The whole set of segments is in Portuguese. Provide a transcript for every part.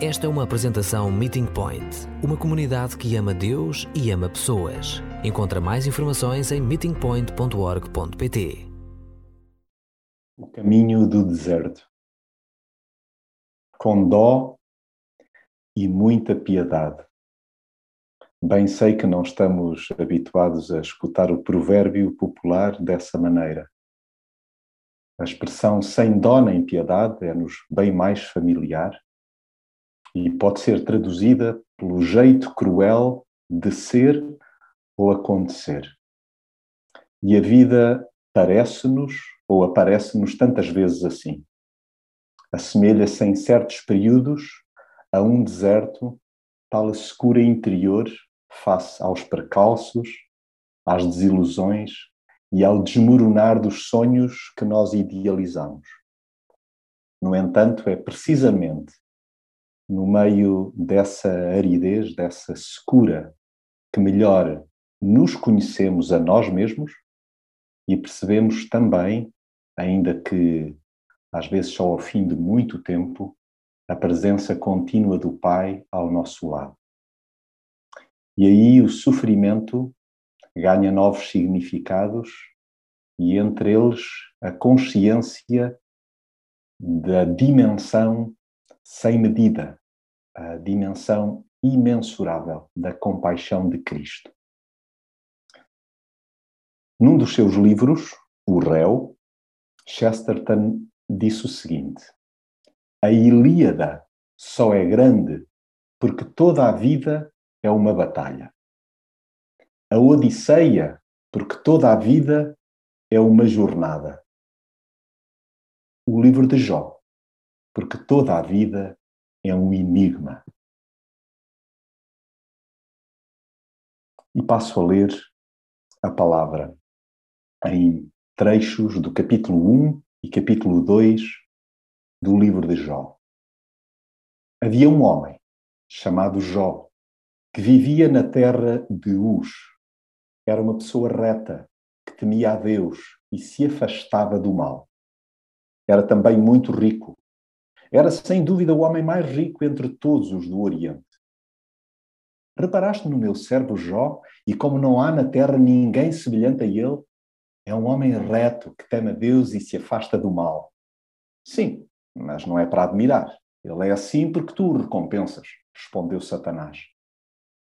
Esta é uma apresentação Meeting Point, uma comunidade que ama Deus e ama pessoas. Encontra mais informações em meetingpoint.org.pt. O caminho do deserto. Com dó e muita piedade. Bem sei que não estamos habituados a escutar o provérbio popular dessa maneira. A expressão sem dó nem piedade é-nos bem mais familiar e pode ser traduzida pelo jeito cruel de ser ou acontecer. E a vida parece-nos ou aparece-nos tantas vezes assim. Assemelha-se em certos períodos a um deserto, tal a secura interior face aos percalços, às desilusões e ao desmoronar dos sonhos que nós idealizamos. No entanto, é precisamente no meio dessa aridez, dessa secura, que melhor nos conhecemos a nós mesmos e percebemos também, ainda que às vezes só ao fim de muito tempo, a presença contínua do Pai ao nosso lado. E aí o sofrimento ganha novos significados e entre eles a consciência da dimensão sem medida, a dimensão imensurável da compaixão de Cristo. Num dos seus livros, O Réu, Chesterton disse o seguinte: A Ilíada só é grande porque toda a vida é uma batalha. A Odisseia, porque toda a vida é uma jornada. O livro de Jó, porque toda a vida é um enigma. E passo a ler a palavra em trechos do capítulo 1 e capítulo 2 do livro de Jó. Havia um homem chamado Jó que vivia na terra de Uz. Era uma pessoa reta, que temia a Deus e se afastava do mal. Era também muito rico. Era sem dúvida o homem mais rico entre todos os do Oriente. Reparaste no meu servo Jó e como não há na terra ninguém semelhante a ele? É um homem reto que teme a Deus e se afasta do mal. Sim, mas não é para admirar. Ele é assim porque tu o recompensas, respondeu Satanás.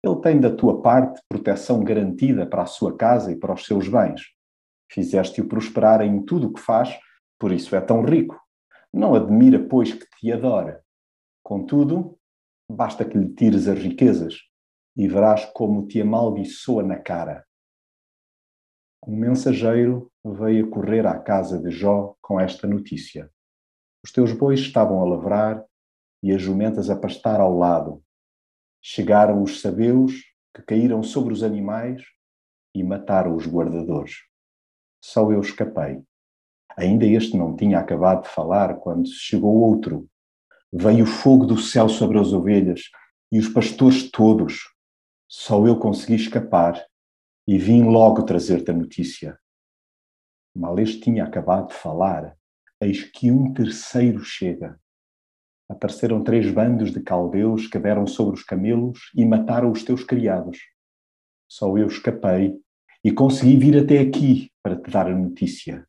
Ele tem da tua parte proteção garantida para a sua casa e para os seus bens. Fizeste-o prosperar em tudo o que faz, por isso é tão rico. Não admira, pois, que te adora. Contudo, basta que lhe tires as riquezas e verás como te amaldiçoa na cara. Um mensageiro veio correr à casa de Jó com esta notícia. Os teus bois estavam a lavrar e as jumentas a pastar ao lado, Chegaram os sabeus que caíram sobre os animais e mataram os guardadores. Só eu escapei. Ainda este não tinha acabado de falar quando chegou outro. Veio o fogo do céu sobre as ovelhas e os pastores todos. Só eu consegui escapar e vim logo trazer-te a notícia. Mal este tinha acabado de falar, eis que um terceiro chega Apareceram três bandos de caldeus que deram sobre os camelos e mataram os teus criados. Só eu escapei e consegui vir até aqui para te dar a notícia.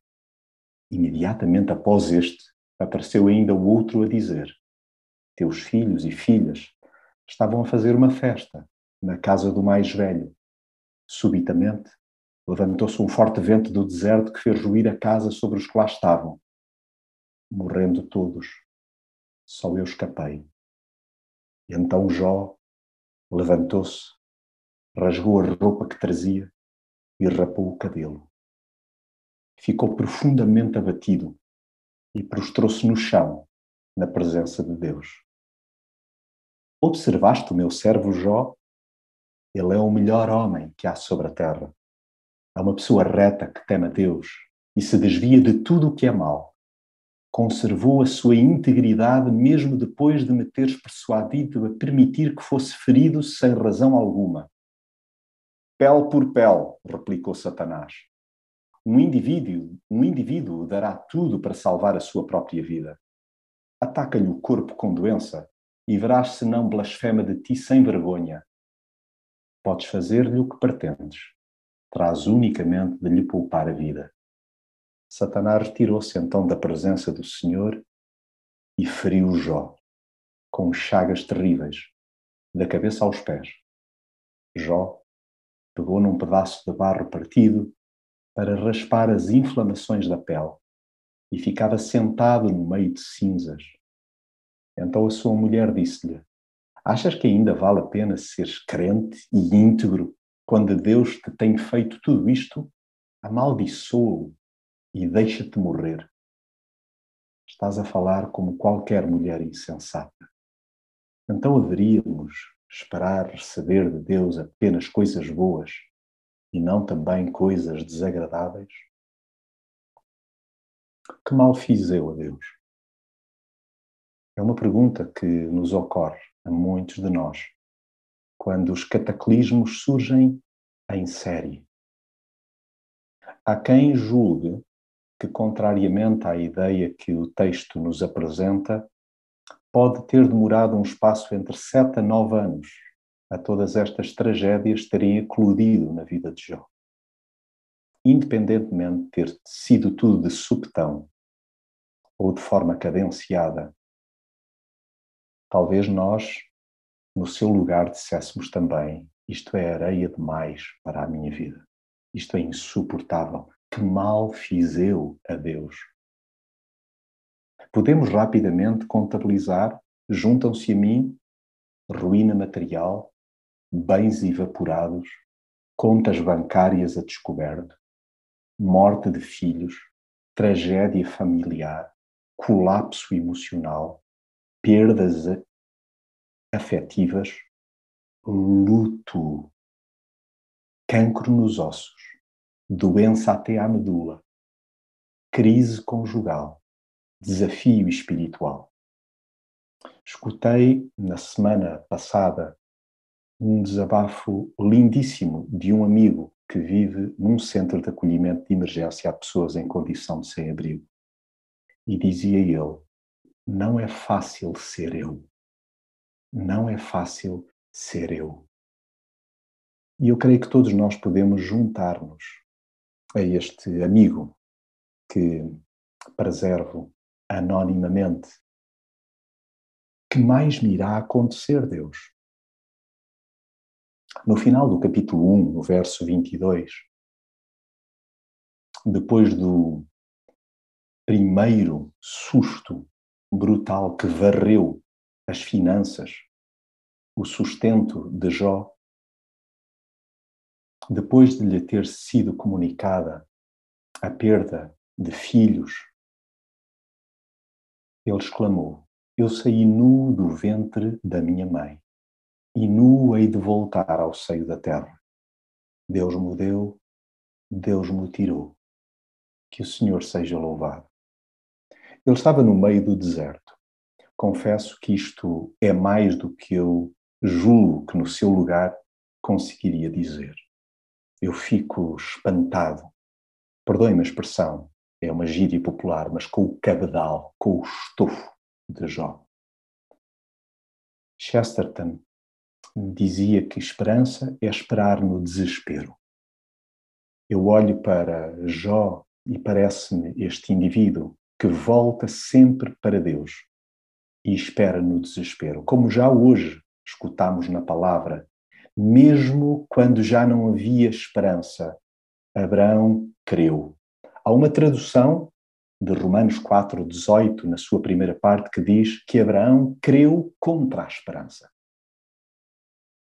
Imediatamente após este, apareceu ainda o outro a dizer: Teus filhos e filhas estavam a fazer uma festa na casa do mais velho. Subitamente, levantou-se um forte vento do deserto que fez ruir a casa sobre os que lá estavam. Morrendo todos, só eu escapei. E então Jó levantou-se, rasgou a roupa que trazia e rapou o cabelo. Ficou profundamente abatido e prostrou-se no chão, na presença de Deus. Observaste o meu servo Jó? Ele é o melhor homem que há sobre a terra. É uma pessoa reta que teme a Deus e se desvia de tudo o que é mal conservou a sua integridade mesmo depois de me teres persuadido a permitir que fosse ferido sem razão alguma. Pele por pele, replicou Satanás. Um indivíduo, um indivíduo dará tudo para salvar a sua própria vida. Ataca-lhe o corpo com doença e verás se não blasfema de ti sem vergonha. Podes fazer-lhe o que pretendes. Traz unicamente de lhe poupar a vida. Satanás retirou-se então da presença do Senhor e feriu Jó, com chagas terríveis, da cabeça aos pés. Jó pegou num pedaço de barro partido para raspar as inflamações da pele e ficava sentado no meio de cinzas. Então a sua mulher disse-lhe: Achas que ainda vale a pena seres crente e íntegro quando Deus te tem feito tudo isto? Amaldiçoa-o e deixa-te morrer. Estás a falar como qualquer mulher insensata. Então haveríamos esperar receber de Deus apenas coisas boas e não também coisas desagradáveis? Que mal fiz eu a Deus? É uma pergunta que nos ocorre a muitos de nós quando os cataclismos surgem em série. Há quem julgue que, contrariamente à ideia que o texto nos apresenta, pode ter demorado um espaço entre sete a nove anos a todas estas tragédias terem eclodido na vida de Jó. Independentemente de ter sido tudo de subtão ou de forma cadenciada, talvez nós, no seu lugar, disséssemos também: isto é areia demais para a minha vida, isto é insuportável. Que mal fiz eu a Deus? Podemos rapidamente contabilizar, juntam-se a mim ruína material, bens evaporados, contas bancárias a descoberto, morte de filhos, tragédia familiar, colapso emocional, perdas afetivas, luto, cancro nos ossos, doença até à medula, crise conjugal, desafio espiritual. Escutei na semana passada um desabafo lindíssimo de um amigo que vive num centro de acolhimento de emergência a pessoas em condição de sem-abrigo. E dizia ele: Não é fácil ser eu. Não é fácil ser eu. E eu creio que todos nós podemos juntar-nos a este amigo que preservo anonimamente. Que mais me irá acontecer, Deus? No final do capítulo 1, no verso 22, depois do primeiro susto brutal que varreu as finanças, o sustento de Jó, depois de lhe ter sido comunicada a perda de filhos, ele exclamou: Eu saí nu do ventre da minha mãe e nu hei de voltar ao seio da terra. Deus me deu, Deus me tirou. Que o Senhor seja louvado. Ele estava no meio do deserto. Confesso que isto é mais do que eu julgo que no seu lugar conseguiria dizer. Eu fico espantado. Perdoe-me a expressão, é uma gíria popular, mas com o cabedal, com o estofo de Jó. Chesterton dizia que esperança é esperar no desespero. Eu olho para Jó e parece-me este indivíduo que volta sempre para Deus e espera no desespero, como já hoje escutamos na palavra, mesmo quando já não havia esperança, Abraão creu. Há uma tradução de Romanos 4:18 na sua primeira parte que diz que Abraão creu contra a esperança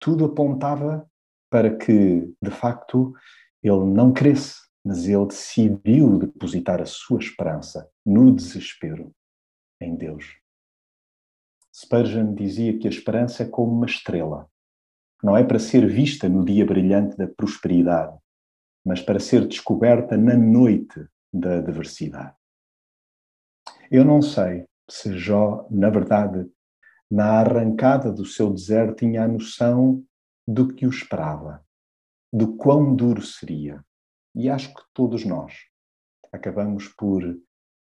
tudo apontava para que, de facto, ele não cresce, mas ele decidiu depositar a sua esperança no desespero em Deus. Spurgeon dizia que a esperança é como uma estrela. Não é para ser vista no dia brilhante da prosperidade, mas para ser descoberta na noite da adversidade. Eu não sei se Jó, na verdade, na arrancada do seu deserto, tinha a noção do que o esperava, do quão duro seria. E acho que todos nós acabamos por,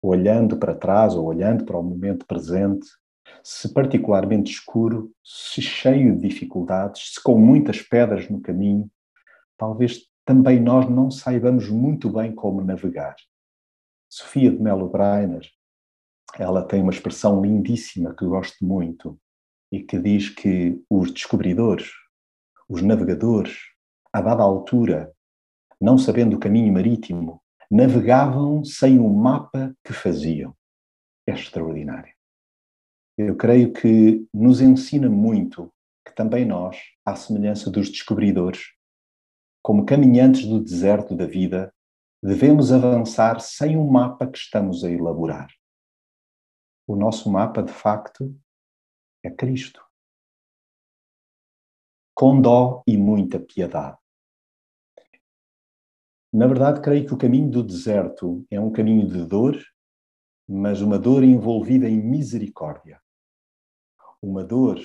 olhando para trás ou olhando para o momento presente, se particularmente escuro, se cheio de dificuldades, se com muitas pedras no caminho, talvez também nós não saibamos muito bem como navegar. Sofia de Mello Breiner, ela tem uma expressão lindíssima que gosto muito e que diz que os descobridores, os navegadores, a dada altura, não sabendo o caminho marítimo, navegavam sem o mapa que faziam. É extraordinário. Eu creio que nos ensina muito que também nós, à semelhança dos descobridores, como caminhantes do deserto da vida, devemos avançar sem um mapa que estamos a elaborar. O nosso mapa, de facto, é Cristo. Com dó e muita piedade. Na verdade, creio que o caminho do deserto é um caminho de dor, mas uma dor envolvida em misericórdia. Uma dor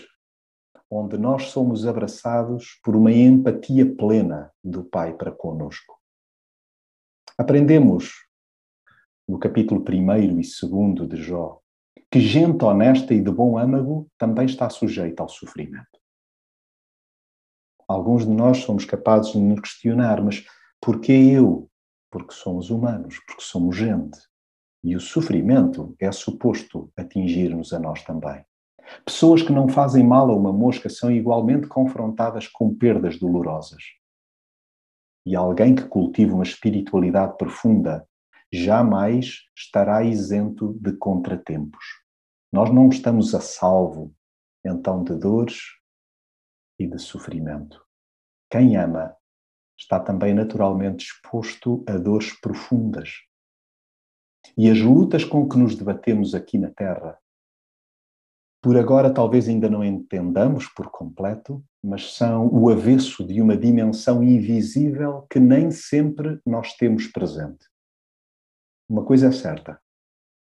onde nós somos abraçados por uma empatia plena do Pai para conosco. Aprendemos no capítulo 1 e 2 de Jó que gente honesta e de bom âmago também está sujeita ao sofrimento. Alguns de nós somos capazes de nos questionar, mas porquê eu? Porque somos humanos, porque somos gente. E o sofrimento é suposto atingir-nos a nós também. Pessoas que não fazem mal a uma mosca são igualmente confrontadas com perdas dolorosas. E alguém que cultiva uma espiritualidade profunda jamais estará isento de contratempos. Nós não estamos a salvo, então, de dores e de sofrimento. Quem ama está também naturalmente exposto a dores profundas. E as lutas com que nos debatemos aqui na Terra por agora talvez ainda não entendamos por completo, mas são o avesso de uma dimensão invisível que nem sempre nós temos presente. Uma coisa é certa: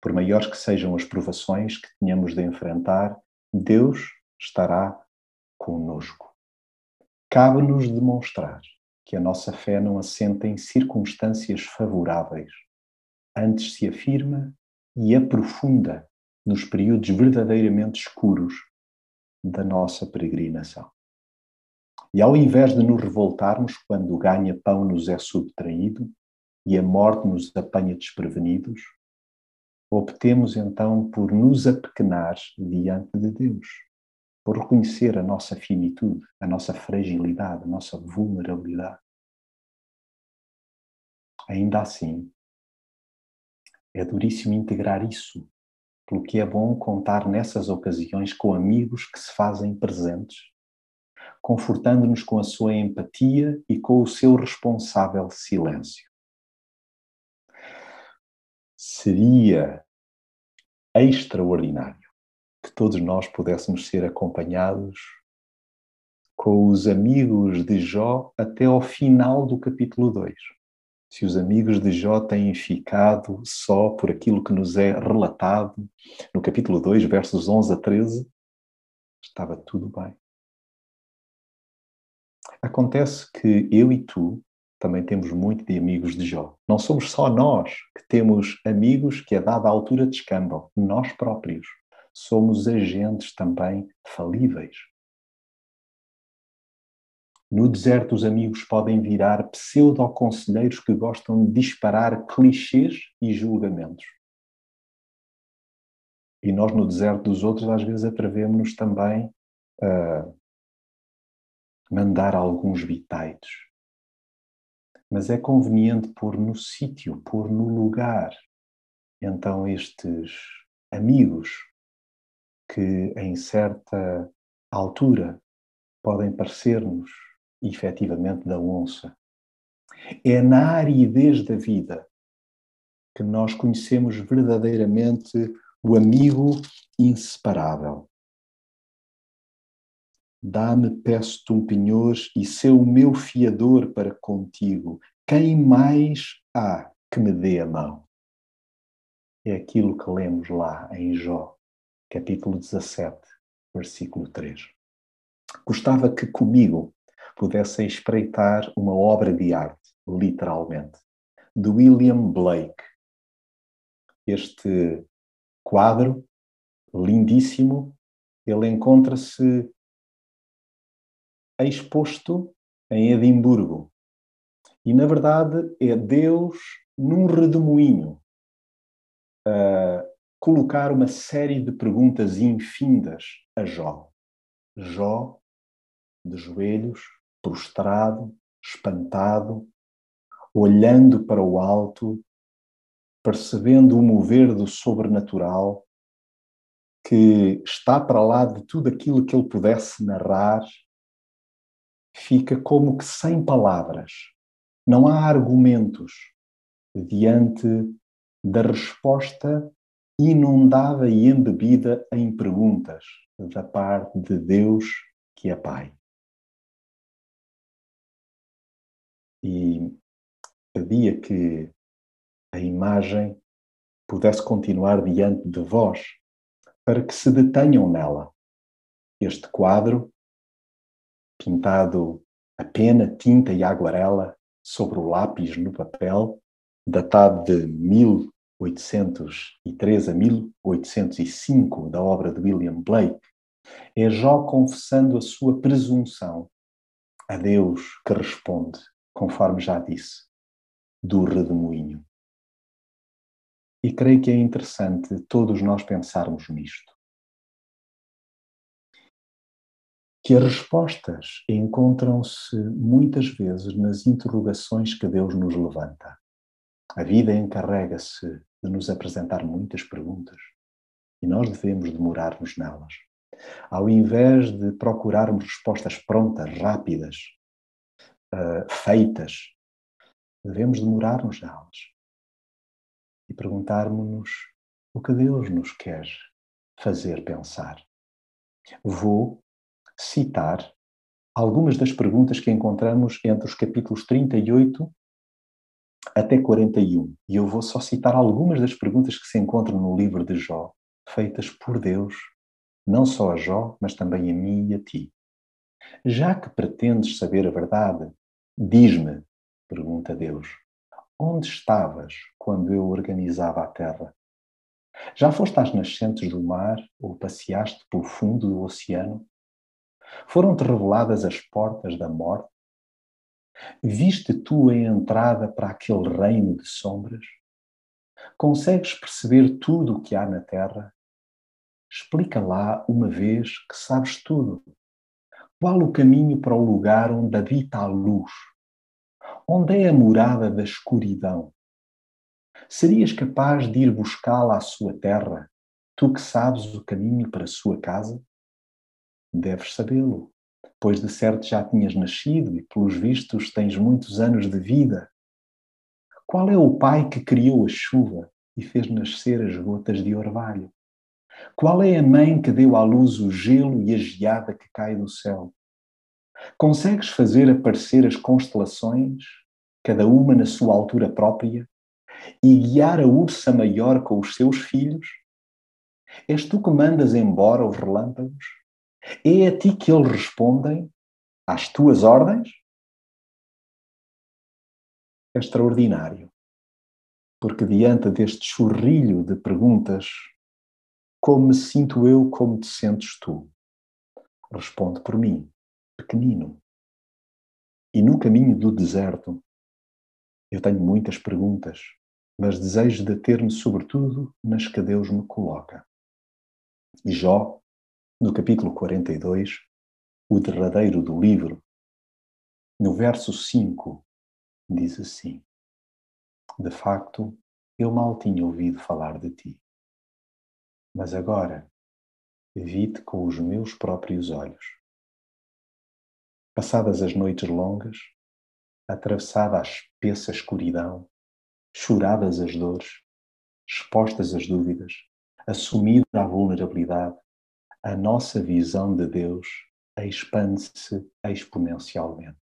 por maiores que sejam as provações que tenhamos de enfrentar, Deus estará conosco. Cabe-nos demonstrar que a nossa fé não assenta em circunstâncias favoráveis, antes se afirma e aprofunda nos períodos verdadeiramente escuros da nossa peregrinação. E ao invés de nos revoltarmos quando o ganha-pão nos é subtraído e a morte nos apanha desprevenidos, optemos então por nos apequenar diante de Deus, por reconhecer a nossa finitude, a nossa fragilidade, a nossa vulnerabilidade. Ainda assim, é duríssimo integrar isso pelo que é bom contar nessas ocasiões com amigos que se fazem presentes, confortando-nos com a sua empatia e com o seu responsável silêncio. Seria extraordinário que todos nós pudéssemos ser acompanhados com os amigos de Jó até ao final do capítulo 2 se os amigos de Jó têm ficado só por aquilo que nos é relatado no capítulo 2, versos 11 a 13, estava tudo bem. Acontece que eu e tu também temos muito de amigos de Jó. Não somos só nós que temos amigos que a dada altura descambam, nós próprios. Somos agentes também falíveis. No deserto, os amigos podem virar pseudo-conselheiros que gostam de disparar clichês e julgamentos. E nós, no deserto dos outros, às vezes atrevemos-nos também a mandar alguns bitites. Mas é conveniente pôr no sítio, pôr no lugar. Então, estes amigos que em certa altura podem parecer-nos efetivamente da onça. É na aridez da vida que nós conhecemos verdadeiramente o amigo inseparável. Dá-me, peço-te um penhor e sê o meu fiador para contigo. Quem mais há que me dê a mão? É aquilo que lemos lá em Jó, capítulo 17, versículo 3. Gostava que comigo pudessem espreitar uma obra de arte, literalmente, de William Blake. Este quadro lindíssimo, ele encontra-se exposto em Edimburgo. E, na verdade, é Deus num redemoinho a colocar uma série de perguntas infindas a Jó. Jó, de joelhos, prostrado, espantado, olhando para o alto, percebendo o mover do sobrenatural que está para lá de tudo aquilo que ele pudesse narrar, fica como que sem palavras. Não há argumentos diante da resposta inundada e embebida em perguntas da parte de Deus, que é Pai. E pedia que a imagem pudesse continuar diante de vós, para que se detenham nela. Este quadro, pintado a pena, tinta e aguarela sobre o lápis no papel, datado de 1803 a 1805, da obra de William Blake, é Jó confessando a sua presunção a Deus que responde, conforme já disse, do redemoinho. E creio que é interessante todos nós pensarmos nisto. Que as respostas encontram-se muitas vezes nas interrogações que Deus nos levanta. A vida encarrega-se de nos apresentar muitas perguntas e nós devemos demorar-nos nelas. Ao invés de procurarmos respostas prontas, rápidas, uh, feitas, devemos demorar-nos nelas e perguntarmos-nos o que Deus nos quer fazer pensar. Vou citar algumas das perguntas que encontramos entre os capítulos 38 até 41. E eu vou só citar algumas das perguntas que se encontram no livro de Jó, feitas por Deus, não só a Jó, mas também a mim e a ti. Já que pretendes saber a verdade, diz-me, pergunta Deus, Onde estavas quando eu organizava a terra? Já foste às nascentes do mar ou passeaste pelo fundo do oceano? Foram-te reveladas as portas da morte? Viste tu a entrada para aquele reino de sombras? Consegues perceber tudo o que há na terra? Explica lá uma vez que sabes tudo. Qual o caminho para o lugar onde habita a luz? Onde é a morada da escuridão? Serias capaz de ir buscá-la à sua terra, tu que sabes o caminho para a sua casa? Deves sabê-lo, pois de certo já tinhas nascido e, pelos vistos, tens muitos anos de vida. Qual é o pai que criou a chuva e fez nascer as gotas de orvalho? Qual é a mãe que deu à luz o gelo e a geada que cai do céu? Consegues fazer aparecer as constelações, cada uma na sua altura própria, e guiar a ursa maior com os seus filhos? És tu que mandas embora os relâmpagos? É a ti que eles respondem às tuas ordens? É extraordinário, porque diante deste churrilho de perguntas, como me sinto eu, como te sentes tu? Responde por mim pequenino. E no caminho do deserto, eu tenho muitas perguntas, mas desejo deter-me sobretudo nas que Deus me coloca. E Jó, no capítulo 42, o derradeiro do livro, no verso 5, diz assim: De facto, eu mal tinha ouvido falar de ti, mas agora vi-te com os meus próprios olhos. Passadas as noites longas, atravessada a espessa escuridão, choradas as dores, expostas as dúvidas, assumida a vulnerabilidade, a nossa visão de Deus expande-se exponencialmente.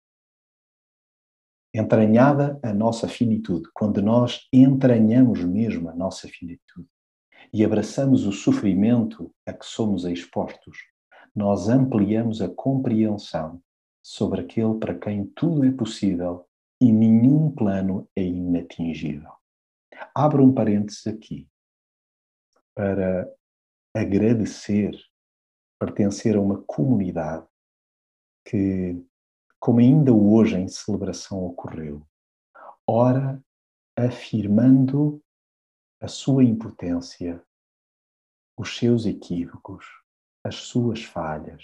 Entranhada a nossa finitude, quando nós entranhamos mesmo a nossa finitude e abraçamos o sofrimento a que somos expostos, nós ampliamos a compreensão sobre aquele para quem tudo é possível e nenhum plano é inatingível. Abro um parênteses aqui para agradecer, pertencer a uma comunidade que, como ainda hoje em celebração ocorreu, ora afirmando a sua impotência, os seus equívocos, as suas falhas,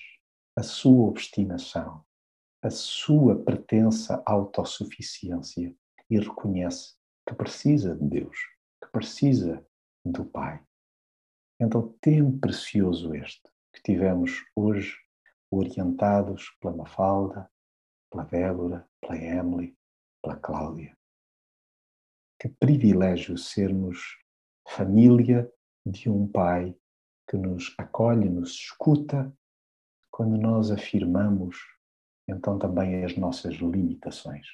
a sua obstinação, a sua pretensa autossuficiência e reconhece que precisa de Deus, que precisa do Pai. Então, tempo precioso este que tivemos hoje, orientados pela Mafalda, pela Débora, pela Emily, pela Cláudia. Que privilégio sermos família de um Pai que nos acolhe, nos escuta, quando nós afirmamos então também as nossas limitações.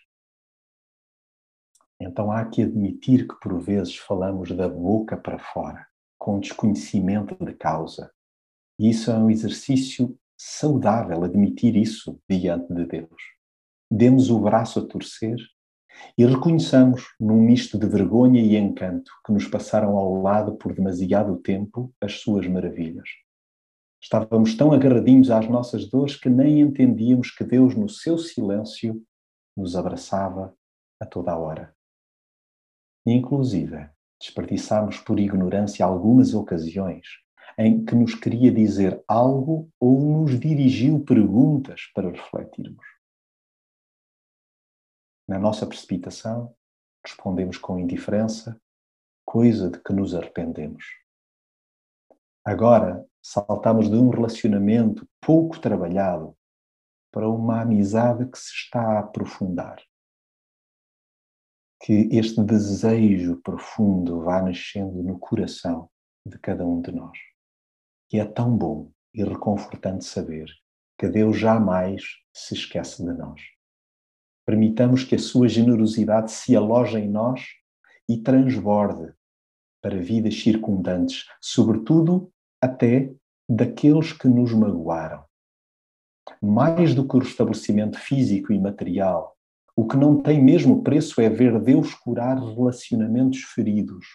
Então há que admitir que por vezes falamos da boca para fora, com desconhecimento de causa. E isso é um exercício saudável, admitir isso diante de Deus. Demos o braço a torcer e reconheçamos, num misto de vergonha e encanto, que nos passaram ao lado por demasiado tempo as suas maravilhas. Estávamos tão agarradinhos às nossas dores que nem entendíamos que Deus, no seu silêncio, nos abraçava a toda a hora. E, inclusive, desperdiçámos por ignorância algumas ocasiões em que nos queria dizer algo ou nos dirigiu perguntas para refletirmos. Na nossa precipitação, respondemos com indiferença, coisa de que nos arrependemos. Agora, saltamos de um relacionamento pouco trabalhado para uma amizade que se está a aprofundar. Que este desejo profundo vá nascendo no coração de cada um de nós. E é tão bom e reconfortante saber que Deus jamais se esquece de nós. Permitamos que a sua generosidade se aloje em nós e transborde para vidas circundantes, sobretudo até daqueles que nos magoaram. Mais do que o restabelecimento físico e material, o que não tem mesmo preço é ver Deus curar relacionamentos feridos,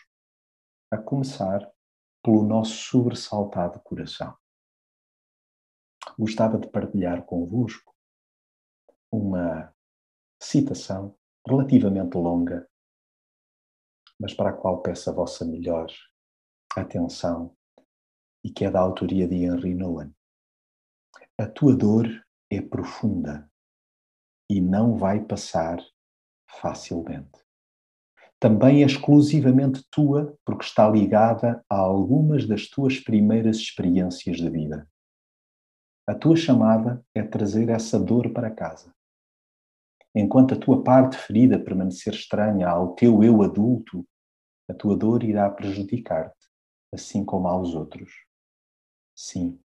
a começar pelo nosso sobressaltado coração. Gostava de partilhar convosco uma citação relativamente longa, mas para a qual peço a vossa melhor atenção e que é da autoria de Henry Nouwen. A tua dor é profunda e não vai passar facilmente. Também é exclusivamente tua porque está ligada a algumas das tuas primeiras experiências de vida. A tua chamada é trazer essa dor para casa. Enquanto a tua parte ferida permanecer estranha ao teu eu adulto, a tua dor irá prejudicar-te, assim como aos outros. Sim,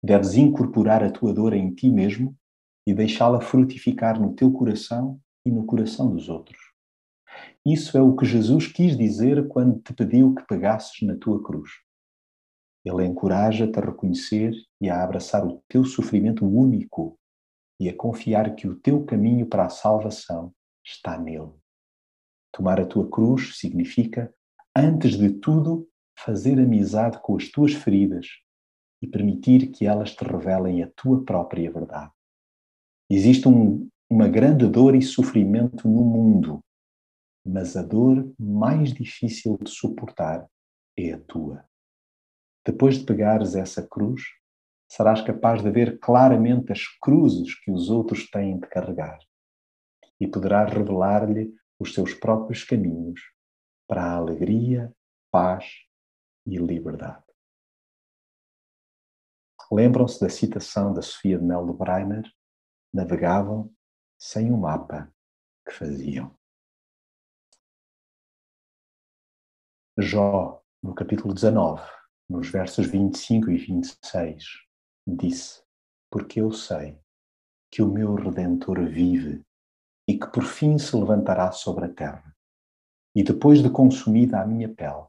deves incorporar a tua dor em ti mesmo e deixá-la frutificar no teu coração e no coração dos outros. Isso é o que Jesus quis dizer quando te pediu que pegasses na tua cruz. Ele encoraja-te a reconhecer e a abraçar o teu sofrimento único e a confiar que o teu caminho para a salvação está nele. Tomar a tua cruz significa, antes de tudo, fazer amizade com as tuas feridas e permitir que elas te revelem a tua própria verdade. Existe um, uma grande dor e sofrimento no mundo, mas a dor mais difícil de suportar é a tua. Depois de pegares essa cruz, serás capaz de ver claramente as cruzes que os outros têm de carregar e poderás revelar-lhe os seus próprios caminhos para a alegria, paz e liberdade. Lembram-se da citação da Sofia de Mel de Breiner? Navegavam sem o um mapa que faziam. Jó, no capítulo 19, nos versos 25 e 26, disse: Porque eu sei que o meu redentor vive e que por fim se levantará sobre a terra. E depois de consumida a minha pele,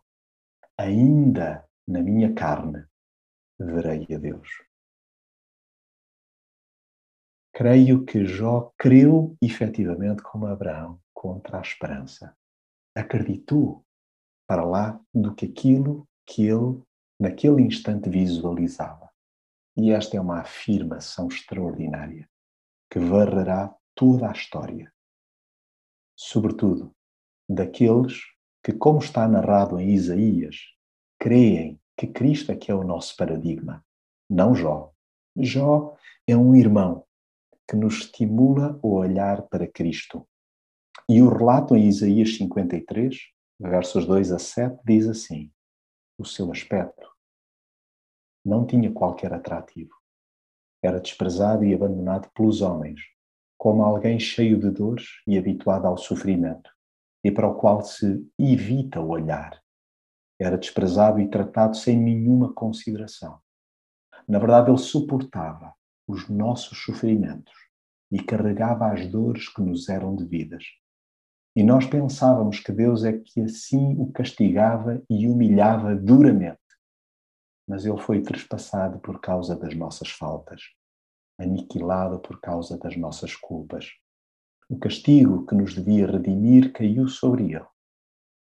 ainda na minha carne verei a Deus. Creio que Jó creu efetivamente como Abraão contra a esperança. Acreditou para lá do que aquilo que ele naquele instante visualizava. E esta é uma afirmação extraordinária que varrerá toda a história. Sobretudo daqueles que, como está narrado em Isaías, creem que Cristo é que é o nosso paradigma, não Jó. Jó é um irmão que nos estimula o olhar para Cristo. E o relato em Isaías 53, versos 2 a 7, diz assim: O seu aspecto não tinha qualquer atrativo. Era desprezado e abandonado pelos homens, como alguém cheio de dores e habituado ao sofrimento, e para o qual se evita olhar. Era desprezado e tratado sem nenhuma consideração. Na verdade, ele suportava os nossos sofrimentos e carregava as dores que nos eram devidas. E nós pensávamos que Deus é que assim o castigava e humilhava duramente. Mas ele foi trespassado por causa das nossas faltas, aniquilado por causa das nossas culpas. O castigo que nos devia redimir caiu sobre ele.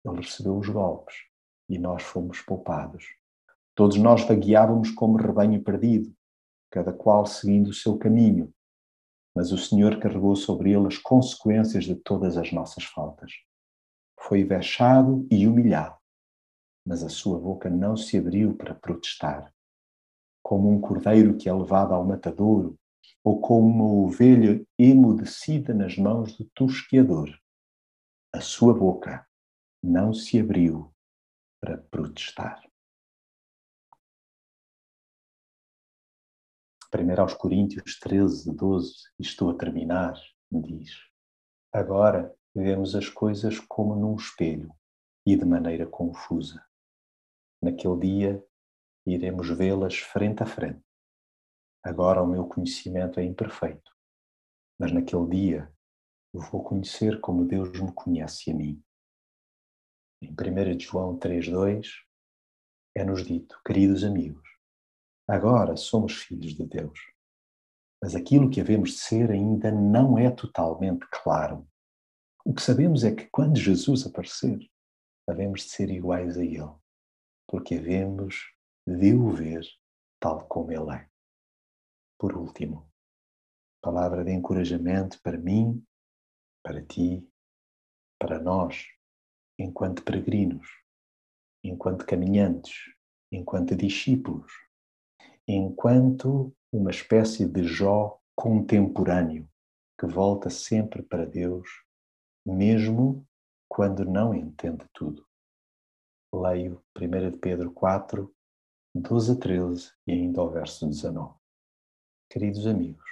Ele recebeu os golpes e nós fomos poupados. Todos nós vagueávamos como rebanho perdido, cada qual seguindo o seu caminho mas o Senhor carregou sobre ele as consequências de todas as nossas faltas. Foi vexado e humilhado, mas a sua boca não se abriu para protestar. Como um cordeiro que é levado ao matadouro, ou como uma ovelha emudecida nas mãos do tosqueador, a sua boca não se abriu para protestar. 1 aos Coríntios 13, 12, e estou a terminar, diz: Agora vemos as coisas como num espelho e de maneira confusa. Naquele dia iremos vê-las frente a frente. Agora o meu conhecimento é imperfeito, mas naquele dia vou conhecer como Deus me conhece a mim. Em 1 João 3,2 é-nos dito, queridos amigos, Agora somos filhos de Deus. Mas aquilo que havemos de ser ainda não é totalmente claro. O que sabemos é que quando Jesus aparecer, havemos de ser iguais a Ele, porque havemos de o ver tal como Ele é. Por último, palavra de encorajamento para mim, para ti, para nós, enquanto peregrinos, enquanto caminhantes, enquanto discípulos enquanto uma espécie de Jó contemporâneo que volta sempre para Deus, mesmo quando não entende tudo. Leio 1 de Pedro 4, 12 a 13 e ainda ao verso 19. Queridos amigos,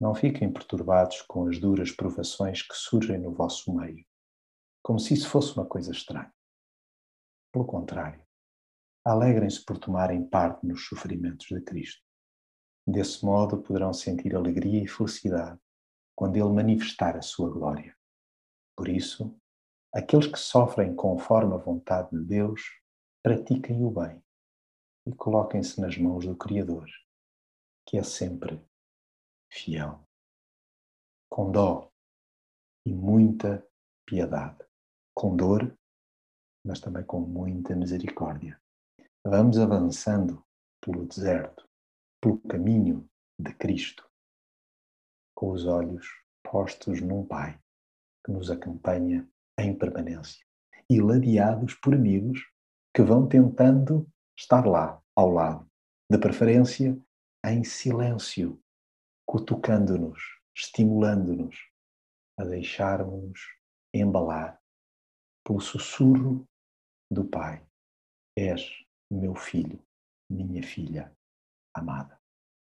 não fiquem perturbados com as duras provações que surgem no vosso meio, como se isso fosse uma coisa estranha. Pelo contrário, alegrem-se por tomarem parte nos sofrimentos de Cristo. Desse modo poderão sentir alegria e felicidade quando Ele manifestar a sua glória. Por isso, aqueles que sofrem conforme a vontade de Deus, pratiquem o bem e coloquem-se nas mãos do Criador, que é sempre fiel. Com dó e muita piedade, com dor, mas também com muita misericórdia. Vamos avançando pelo deserto, pelo caminho de Cristo, com os olhos postos num Pai que nos acompanha em permanência e ladeados por amigos que vão tentando estar lá, ao lado, de preferência em silêncio, cutucando-nos, estimulando-nos a deixarmos embalar pelo sussurro do Pai. És meu filho, minha filha amada.